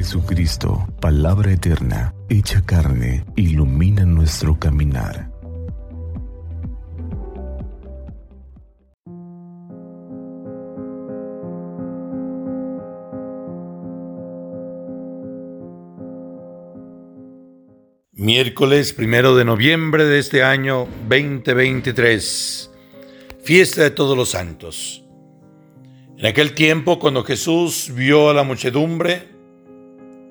Jesucristo, palabra eterna, hecha carne, ilumina nuestro caminar. Miércoles primero de noviembre de este año 2023, fiesta de todos los santos. En aquel tiempo, cuando Jesús vio a la muchedumbre,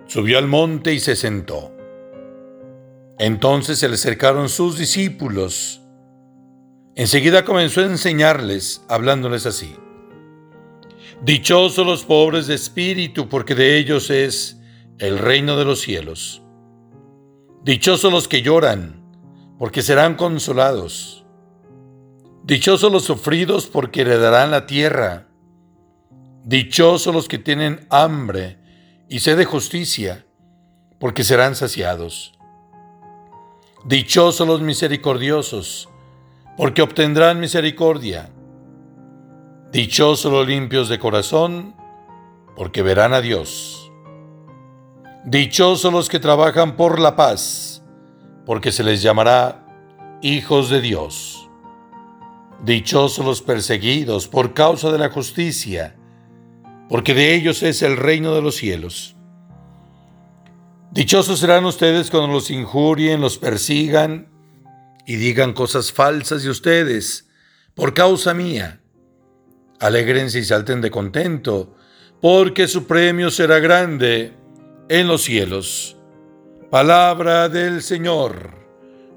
subió al monte y se sentó. Entonces se le acercaron sus discípulos. Enseguida comenzó a enseñarles, hablándoles así. Dichosos los pobres de espíritu, porque de ellos es el reino de los cielos. Dichosos los que lloran, porque serán consolados. Dichosos los sufridos, porque heredarán la tierra. Dichosos los que tienen hambre y sed de justicia, porque serán saciados. Dichosos los misericordiosos, porque obtendrán misericordia. Dichosos los limpios de corazón, porque verán a Dios. Dichosos los que trabajan por la paz, porque se les llamará hijos de Dios. Dichosos los perseguidos por causa de la justicia, porque de ellos es el reino de los cielos. Dichosos serán ustedes cuando los injurien, los persigan y digan cosas falsas de ustedes por causa mía. Alégrense y salten de contento, porque su premio será grande en los cielos. Palabra del Señor.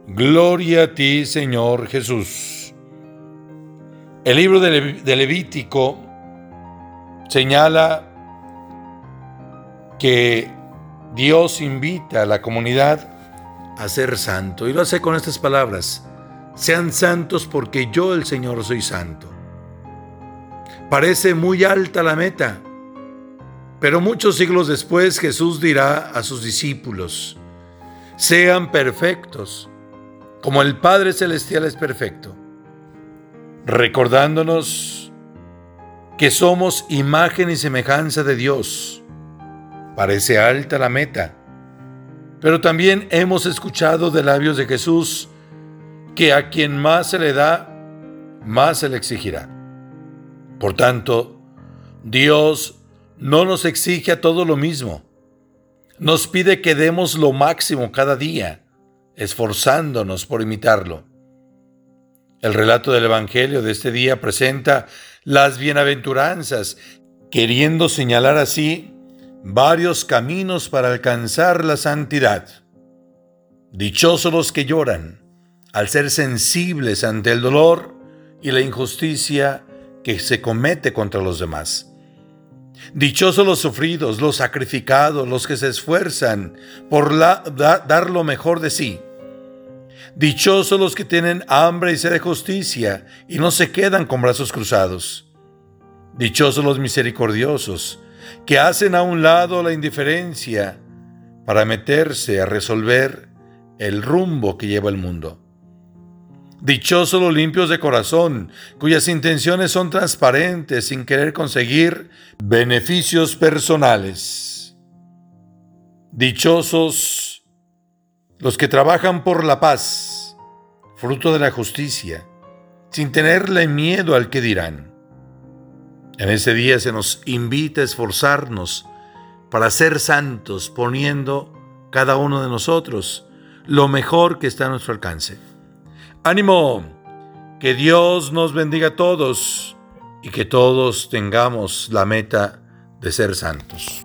Gloria a ti, Señor Jesús. El libro de, Levítico señala que Dios invita a la comunidad a ser santo. Y lo hace con estas palabras. Sean santos porque yo el Señor soy santo. Parece muy alta la meta, pero muchos siglos después Jesús dirá a sus discípulos, sean perfectos, como el Padre Celestial es perfecto, recordándonos que somos imagen y semejanza de Dios. Parece alta la meta, pero también hemos escuchado de labios de Jesús que a quien más se le da, más se le exigirá. Por tanto, Dios no nos exige a todo lo mismo. Nos pide que demos lo máximo cada día, esforzándonos por imitarlo. El relato del Evangelio de este día presenta las bienaventuranzas, queriendo señalar así varios caminos para alcanzar la santidad. Dichosos los que lloran, al ser sensibles ante el dolor y la injusticia que se comete contra los demás. Dichosos los sufridos, los sacrificados, los que se esfuerzan por dar lo mejor de sí Dichosos los que tienen hambre y sed de justicia y no se quedan con brazos cruzados. Dichosos los misericordiosos, que hacen a un lado la indiferencia para meterse a resolver el rumbo que lleva el mundo. Dichosos los limpios de corazón, cuyas intenciones son transparentes sin querer conseguir beneficios personales. Dichosos los que trabajan por la paz, fruto de la justicia, sin tenerle miedo al que dirán. En ese día se nos invita a esforzarnos para ser santos, poniendo cada uno de nosotros lo mejor que está a nuestro alcance. Ánimo, que Dios nos bendiga a todos y que todos tengamos la meta de ser santos.